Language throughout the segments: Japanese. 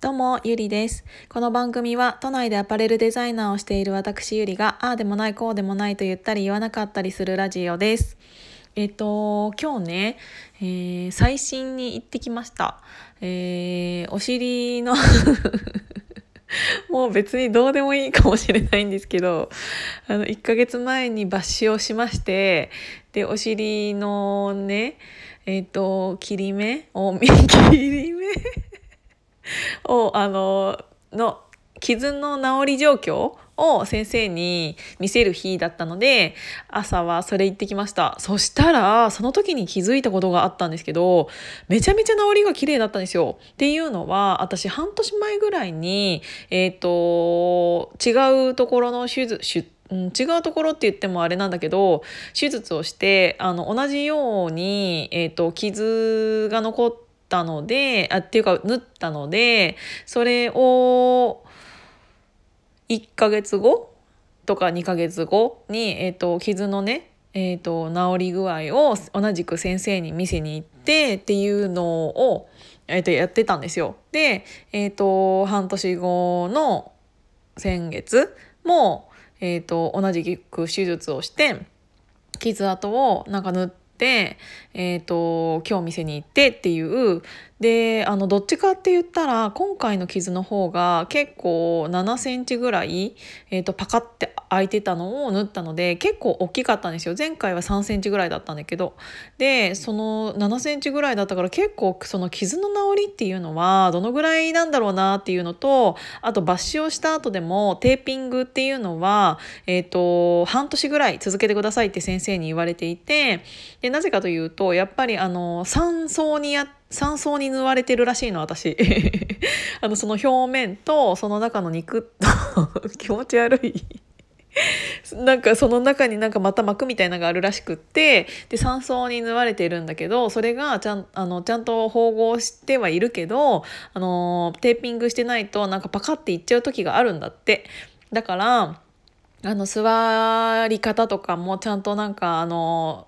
どうも、ゆりです。この番組は都内でアパレルデザイナーをしている私ゆりが、ああでもない、こうでもないと言ったり言わなかったりするラジオです。えっと、今日ね、えー、最新に行ってきました。えー、お尻のもう別にどうでもいいかもしれないんですけど、あの、1ヶ月前に抜歯をしまして、で、お尻のね、えっ、と、切り目を、切り目をあのの傷の治り状況を先生に見せる日だったので朝はそれ行ってきました。そしたらその時に気づいたことがあったんですけどめちゃめちゃ治りが綺麗だったんですよ。っていうのは私半年前ぐらいにえっ、ー、と違うところの手術うん、違うところって言ってもあれなんだけど手術をしてあの同じように、えーと傷が残ってったので、あ、っていうか縫ったので、それを1ヶ月後とか2ヶ月後に、えっ、ー、と、傷のね、えっ、ー、と、治り具合を同じく先生に見せに行ってっていうのを、えっ、ー、と、やってたんですよ。で、えっ、と、半年後の先月も、えっ、と、同じく手術をして、傷跡をなんか塗って、えっ、ー、と、今日お店に行ってっていう、で、あの、どっちかって言ったら、今回の傷の方が結構7センチぐらい、えっ、ー、と、パカって開いてたのを縫ったので、結構大きかったんですよ。前回は3センチぐらいだったんだけど。で、その7センチぐらいだったから結構その傷の治りっていうのはどのぐらいなんだろうなっていうのと、あと抜歯をした後でもテーピングっていうのは、えっ、ー、と、半年ぐらい続けてくださいって先生に言われていて、で、なぜかというと、やっぱりあの、3層にやって、3層に縫われてるらしいの私。あのその表面とその中の肉と 気持ち悪い。なんかその中になんかまた膜みたいなのがあるらしくってで3層に縫われているんだけどそれがちゃんあのちゃんと縫合してはいるけどあのテーピングしてないとなんかパカっていっちゃう時があるんだって。だからあの座り方とかもちゃんとなんかあの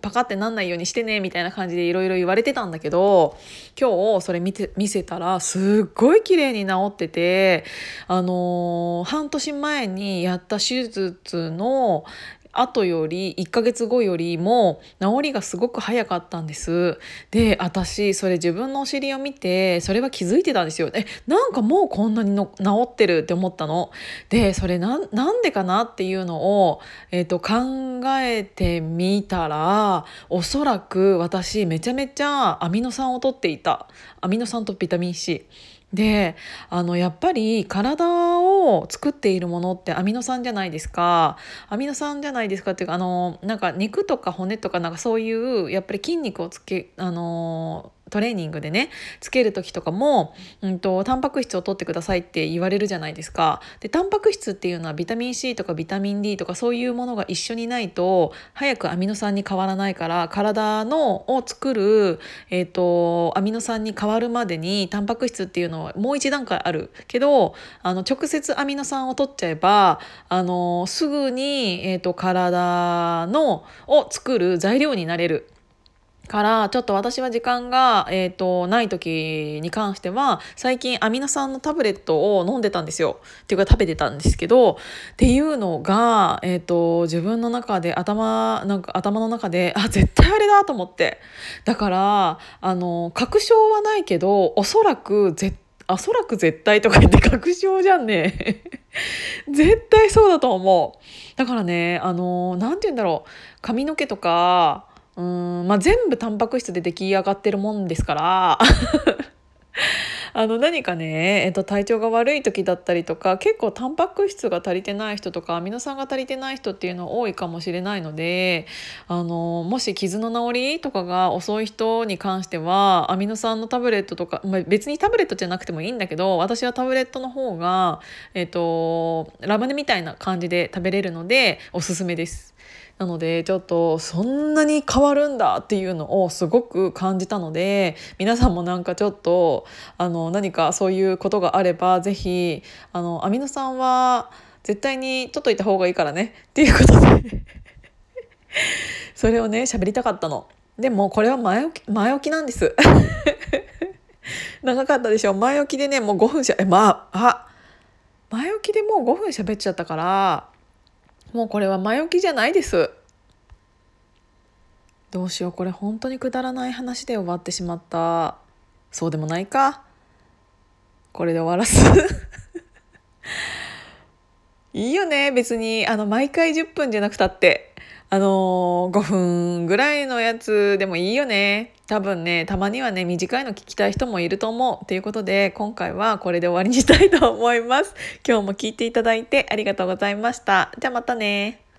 パカってなんないようにしてねみたいな感じでいろいろ言われてたんだけど今日それ見て見せたらすっごい綺麗に治っててあのー、半年前にやった手術の後より1ヶ月後よりも治りがすごく早かったんです。で私それ自分のお尻を見てそれは気づいてたんですよ。えなんかもうこんなにの治ってるって思ったの？でそれなんでかなっていうのを、えーと、考えてみたらおそらく私めちゃめちゃアミノ酸を取っていた。アミノ酸とビタミン C であのやっぱり体を作っているものってアミノ酸じゃないですか。アミノ酸じゃないですかっていうかあのなんか肉とか骨とかなんかそういうやっぱり筋肉をつけあのトレーニングでねつける時とかも、うんと、タンパク質を取ってくださいって言われるじゃないですか。でタンパク質っていうのはビタミン C とかビタミン D とかそういうものが一緒にないと早くアミノ酸に変わらないから体のを作る、えーと、アミノ酸に変わるまでにタンパク質っていうのはもう一段階あるけどあの直接アミノ酸を取っちゃえばあのすぐに、えーと体のを作る材料になれる。からちょっと私は時間が、えーと、ない時に関しては最近アミノ酸のタブレットを飲んでたんですよ。っていうか食べてたんですけどっていうのが、えーと、自分の中で頭なんか頭の中であ絶対あれだと思って。だからあの確証はないけどおそらく絶おそらく絶対とか言って確証じゃんね。絶対そうだと思う。だからねあの何て言うんだろう。髪の毛とかうんまあ、全部タンパク質で出来上がってるもんですから。あの何かね、えっと、体調が悪い時だったりとか結構タンパク質が足りてない人とかアミノ酸が足りてない人っていうの多いかもしれないのであのもし傷の治りとかが遅い人に関してはアミノ酸のタブレットとか、まあ、別にタブレットじゃなくてもいいんだけど私はタブレットの方が、えっと、ラムネみたいな感じで食べれるのでおすすめです。なのでちょっとそんなに変わるんだっていうのをすごく感じたので皆さんもなんかちょっとあの何かそういうことがあれば是非あのアミノ酸は絶対に取っといた方がいいからね。っていうことで。それをね喋りたかったの。でもこれは前置き前置きなんです。長かったでしょ。前置きでねもう5分しゃえまああ前置きでもう5分喋っちゃったからもうこれは前置きじゃないです。どうしよう。これ本当にくだらない話で終わってしまった。そうでもないか。これで終わらす。いいよね。別にあの毎回10分じゃなくたって。あのー、5分ぐらいのやつでもいいよね。多分ねたまにはね短いの聞きたい人もいると思う。ということで今回はこれで終わりにしたいと思います。今日も聞いていただいてありがとうございました。じゃあまたね。